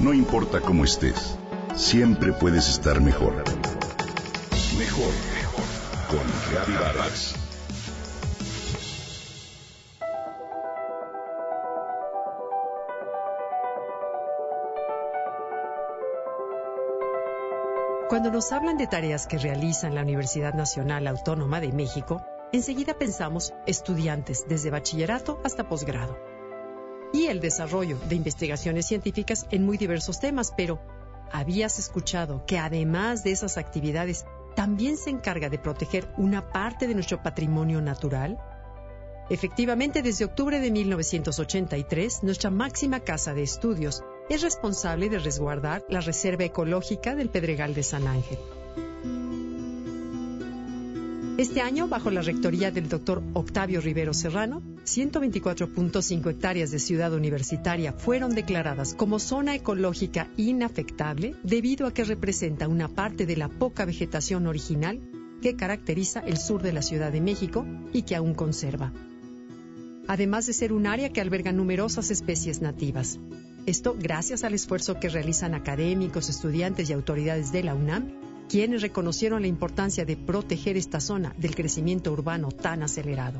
No importa cómo estés, siempre puedes estar mejor. Mejor, mejor. Con Vargas. Cuando nos hablan de tareas que realizan la Universidad Nacional Autónoma de México, enseguida pensamos estudiantes desde bachillerato hasta posgrado. Y el desarrollo de investigaciones científicas en muy diversos temas, pero ¿habías escuchado que además de esas actividades también se encarga de proteger una parte de nuestro patrimonio natural? Efectivamente, desde octubre de 1983, nuestra máxima casa de estudios es responsable de resguardar la Reserva Ecológica del Pedregal de San Ángel. Este año, bajo la rectoría del doctor Octavio Rivero Serrano, 124.5 hectáreas de ciudad universitaria fueron declaradas como zona ecológica inafectable debido a que representa una parte de la poca vegetación original que caracteriza el sur de la Ciudad de México y que aún conserva. Además de ser un área que alberga numerosas especies nativas. Esto gracias al esfuerzo que realizan académicos, estudiantes y autoridades de la UNAM quienes reconocieron la importancia de proteger esta zona del crecimiento urbano tan acelerado.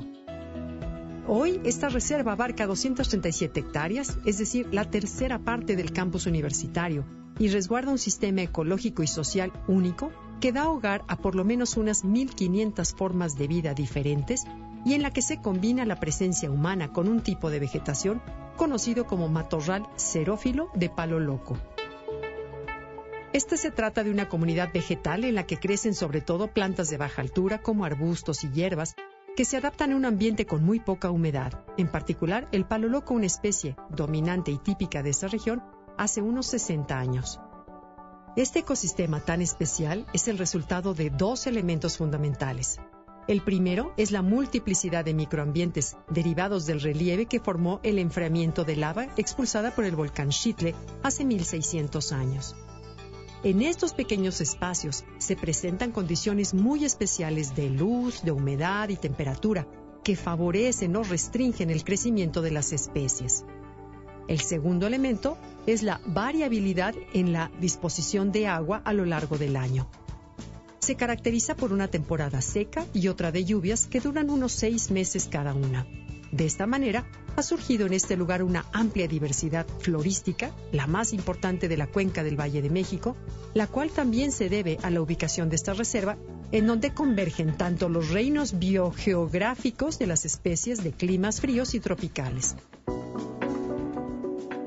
Hoy esta reserva abarca 237 hectáreas, es decir, la tercera parte del campus universitario, y resguarda un sistema ecológico y social único que da hogar a por lo menos unas 1.500 formas de vida diferentes y en la que se combina la presencia humana con un tipo de vegetación conocido como matorral xerófilo de palo loco. Este se trata de una comunidad vegetal en la que crecen sobre todo plantas de baja altura como arbustos y hierbas que se adaptan a un ambiente con muy poca humedad, en particular el palo loco, una especie dominante y típica de esa región, hace unos 60 años. Este ecosistema tan especial es el resultado de dos elementos fundamentales. El primero es la multiplicidad de microambientes derivados del relieve que formó el enfriamiento de lava expulsada por el volcán Xitle hace 1600 años. En estos pequeños espacios se presentan condiciones muy especiales de luz, de humedad y temperatura que favorecen o restringen el crecimiento de las especies. El segundo elemento es la variabilidad en la disposición de agua a lo largo del año. Se caracteriza por una temporada seca y otra de lluvias que duran unos seis meses cada una. De esta manera, ha surgido en este lugar una amplia diversidad florística, la más importante de la cuenca del Valle de México, la cual también se debe a la ubicación de esta reserva, en donde convergen tanto los reinos biogeográficos de las especies de climas fríos y tropicales.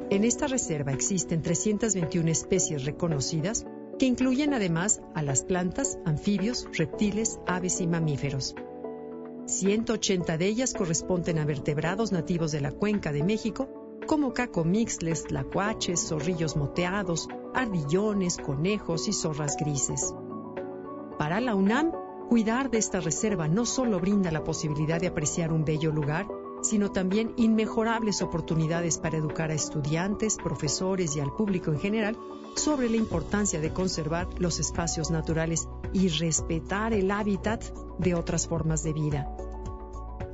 En esta reserva existen 321 especies reconocidas, que incluyen además a las plantas, anfibios, reptiles, aves y mamíferos. 180 de ellas corresponden a vertebrados nativos de la cuenca de México, como cacomixles, tlacuaches, zorrillos moteados, ardillones, conejos y zorras grises. Para la UNAM, cuidar de esta reserva no solo brinda la posibilidad de apreciar un bello lugar, sino también inmejorables oportunidades para educar a estudiantes, profesores y al público en general sobre la importancia de conservar los espacios naturales y respetar el hábitat de otras formas de vida.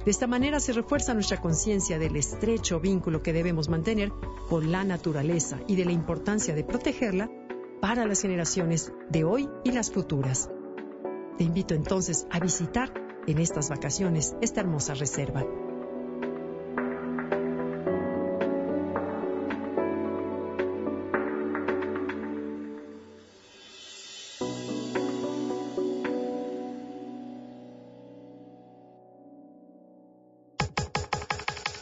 De esta manera se refuerza nuestra conciencia del estrecho vínculo que debemos mantener con la naturaleza y de la importancia de protegerla para las generaciones de hoy y las futuras. Te invito entonces a visitar en estas vacaciones esta hermosa reserva.